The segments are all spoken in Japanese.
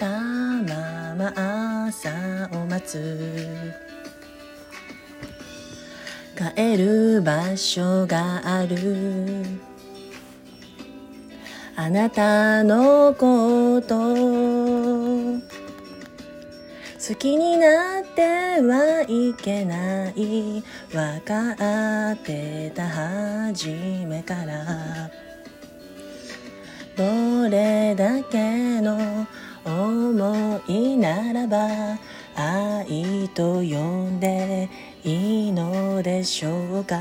たまま朝を待つ。帰る場所がある。あなたのこと。好きになってはいけない。分かってた初めから。どれだけの思いならば愛と呼んでいいのでしょうか？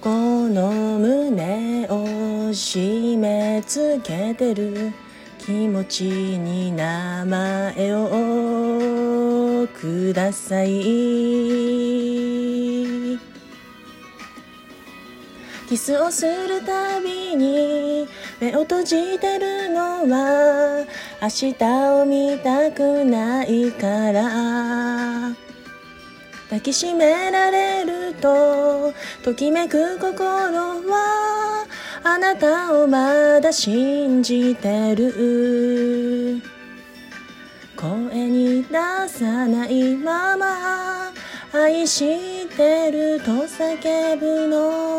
この胸を締め付けてる気持ちに名前をください。キスをするたびに閉じてるのは明日を見たくないから。抱きしめられるとときめく心はあなたをまだ信じてる。声に出さないまま愛してると叫ぶの。